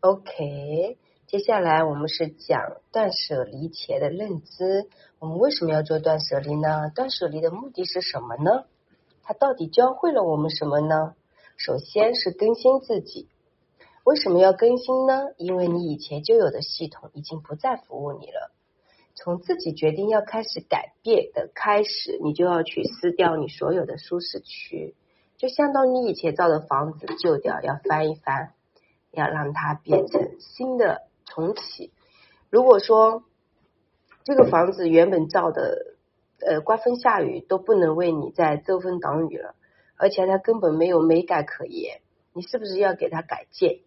OK，接下来我们是讲断舍离前的认知。我们为什么要做断舍离呢？断舍离的目的是什么呢？它到底教会了我们什么呢？首先是更新自己。为什么要更新呢？因为你以前就有的系统已经不再服务你了。从自己决定要开始改变的开始，你就要去撕掉你所有的舒适区，就相当于你以前造的房子旧掉，要翻一翻。要让它变成新的重启。如果说这个房子原本造的，呃，刮风下雨都不能为你再遮风挡雨了，而且它根本没有美感可言，你是不是要给它改建？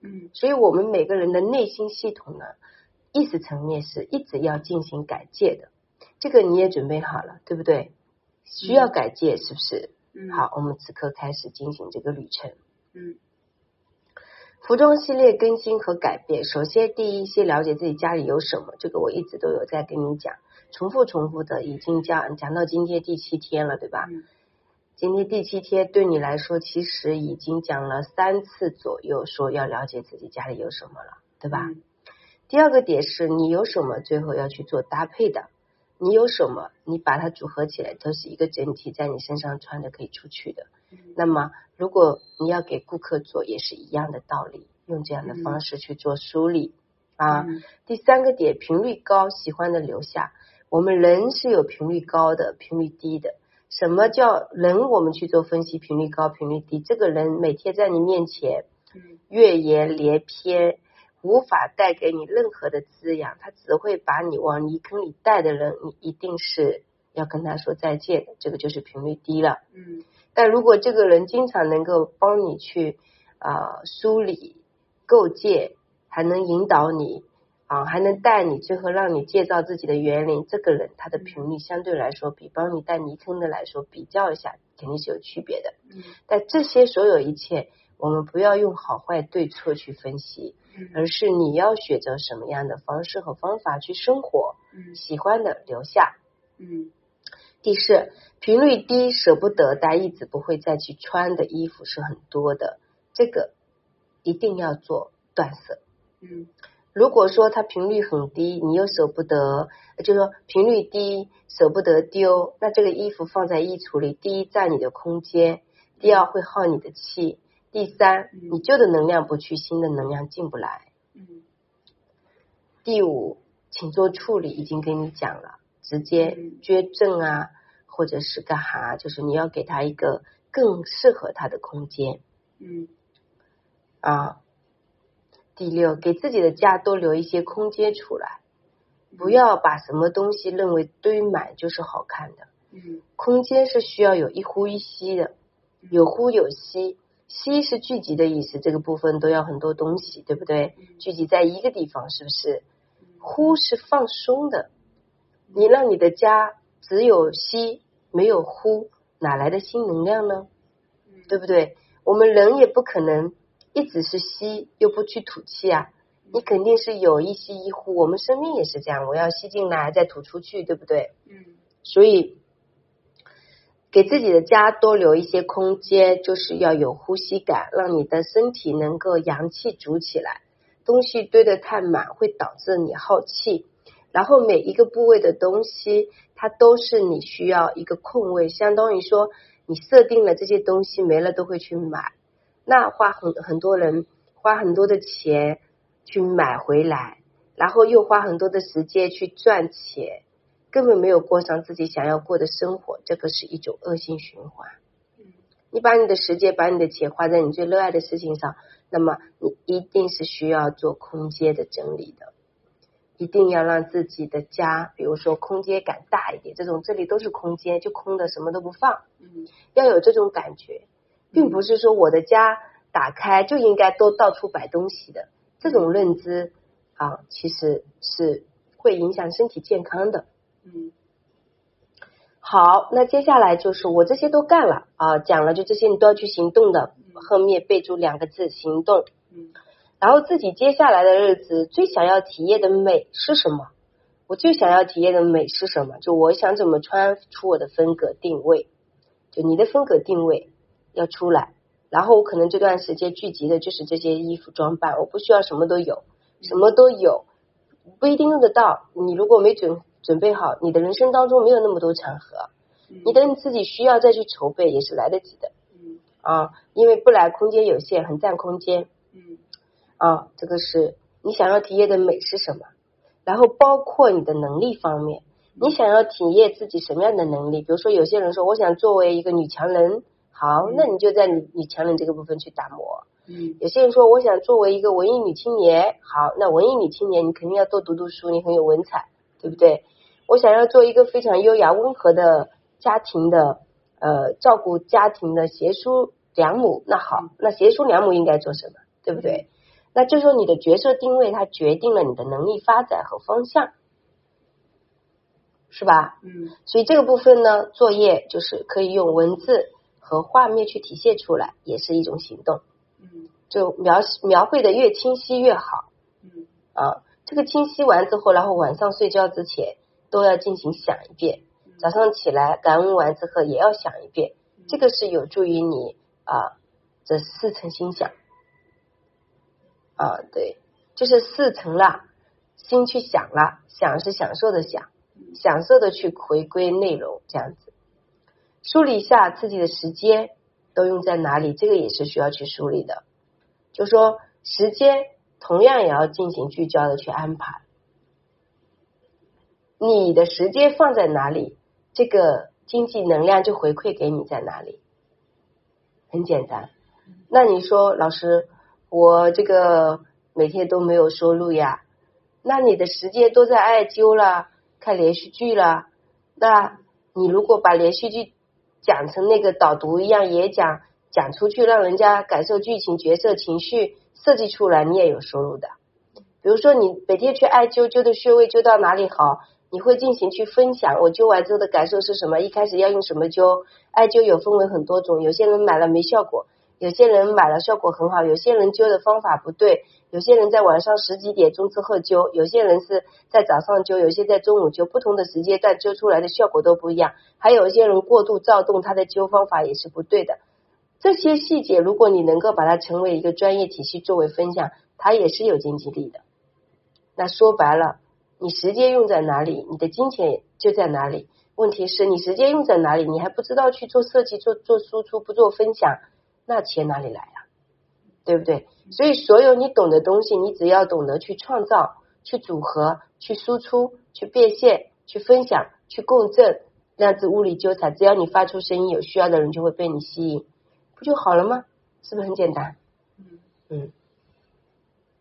嗯，所以我们每个人的内心系统呢，意识层面是一直要进行改建的。这个你也准备好了，对不对？需要改建是不是？嗯，好，我们此刻开始进行这个旅程。嗯。服装系列更新和改变，首先第一，先了解自己家里有什么，这个我一直都有在跟你讲，重复重复的已经讲讲到今天第七天了，对吧？今天第七天对你来说，其实已经讲了三次左右，说要了解自己家里有什么了，对吧？第二个点是你有什么，最后要去做搭配的，你有什么，你把它组合起来，都是一个整体，在你身上穿的可以出去的。那么，如果你要给顾客做，也是一样的道理，用这样的方式去做梳理啊。第三个点，频率高，喜欢的留下。我们人是有频率高的，频率低的。什么叫人？我们去做分析，频率高，频率低。这个人每天在你面前，越言连篇，无法带给你任何的滋养，他只会把你往泥坑里带的人，你一定是要跟他说再见的。这个就是频率低了。嗯。但如果这个人经常能够帮你去啊梳理、构建，还能引导你啊，还能带你最后让你建造自己的园林，这个人他的频率相对来说比帮你带泥坑的来说比较一下肯定是有区别的。嗯。但这些所有一切，我们不要用好坏对错去分析，而是你要选择什么样的方式和方法去生活。嗯。喜欢的留下。嗯。第四，频率低、舍不得但一直不会再去穿的衣服是很多的，这个一定要做断舍。嗯，如果说它频率很低，你又舍不得，就是说频率低舍不得丢，那这个衣服放在衣橱里，第一占你的空间，第二会耗你的气，第三你旧的能量不去，新的能量进不来。嗯，第五，请做处理，已经跟你讲了。直接捐赠啊，或者是干哈？就是你要给他一个更适合他的空间。嗯。啊，第六，给自己的家多留一些空间出来，不要把什么东西认为堆满就是好看的。嗯。空间是需要有一呼一吸的，有呼有吸，吸是聚集的意思，这个部分都要很多东西，对不对？聚集在一个地方，是不是？呼是放松的。你让你的家只有吸没有呼，哪来的新能量呢？对不对？我们人也不可能一直是吸又不去吐气啊，你肯定是有一吸一呼。我们生命也是这样，我要吸进来再吐出去，对不对？嗯。所以给自己的家多留一些空间，就是要有呼吸感，让你的身体能够阳气足起来。东西堆得太满，会导致你耗气。然后每一个部位的东西，它都是你需要一个空位，相当于说你设定了这些东西没了都会去买，那花很很多人花很多的钱去买回来，然后又花很多的时间去赚钱，根本没有过上自己想要过的生活，这个是一种恶性循环。你把你的时间、把你的钱花在你最热爱的事情上，那么你一定是需要做空间的整理的。一定要让自己的家，比如说空间感大一点，这种这里都是空间，就空的什么都不放，嗯，要有这种感觉，并不是说我的家打开就应该都到处摆东西的，这种认知啊，其实是会影响身体健康的。嗯，好，那接下来就是我这些都干了啊，讲了就这些你都要去行动的，后面备注两个字行动。嗯。然后自己接下来的日子最想要体验的美是什么？我最想要体验的美是什么？就我想怎么穿出我的风格定位，就你的风格定位要出来然后我可能这段时间聚集的就是这些衣服装扮，我不需要什么都有，什么都有不一定用得到。你如果没准准备好，你的人生当中没有那么多场合，你等你自己需要再去筹备也是来得及的。啊，因为不来空间有限，很占空间。嗯，啊，这个是你想要体验的美是什么？然后包括你的能力方面，你想要体验自己什么样的能力？比如说，有些人说我想作为一个女强人，好，那你就在女女强人这个部分去打磨。嗯，有些人说我想作为一个文艺女青年，好，那文艺女青年你肯定要多读读书，你很有文采，对不对？我想要做一个非常优雅温和的家庭的。呃，照顾家庭的贤淑良母，那好，那贤淑良母应该做什么，对不对？那就说你的角色定位，它决定了你的能力发展和方向，是吧？嗯。所以这个部分呢，作业就是可以用文字和画面去体现出来，也是一种行动。嗯。就描描绘的越清晰越好。嗯。啊，这个清晰完之后，然后晚上睡觉之前都要进行想一遍。早上起来感恩完之后也要想一遍，这个是有助于你啊这四层心想啊对，就是事成了，心去想了，想是享受的想，享受的去回归内容这样子，梳理一下自己的时间都用在哪里，这个也是需要去梳理的，就说时间同样也要进行聚焦的去安排，你的时间放在哪里？这个经济能量就回馈给你在哪里？很简单。那你说，老师，我这个每天都没有收入呀？那你的时间都在艾灸了，看连续剧了。那你如果把连续剧讲成那个导读一样，也讲讲出去，让人家感受剧情、角色、情绪设计出来，你也有收入的。比如说，你每天去艾灸，灸的穴位灸到哪里好？你会进行去分享，我灸完之后的感受是什么？一开始要用什么灸？艾灸有分为很多种，有些人买了没效果，有些人买了效果很好，有些人灸的方法不对，有些人在晚上十几点钟之后灸，有些人是在早上灸，有些在中午灸，不同的时间段灸出来的效果都不一样。还有一些人过度躁动，他的灸方法也是不对的。这些细节，如果你能够把它成为一个专业体系作为分享，它也是有经济力的。那说白了。你时间用在哪里，你的金钱就在哪里。问题是你时间用在哪里，你还不知道去做设计、做做输出、不做分享，那钱哪里来呀？对不对？所以，所有你懂的东西，你只要懂得去创造、去组合、去输出、去变现、去分享、去共振，量子物理纠缠，只要你发出声音，有需要的人就会被你吸引，不就好了吗？是不是很简单？嗯嗯。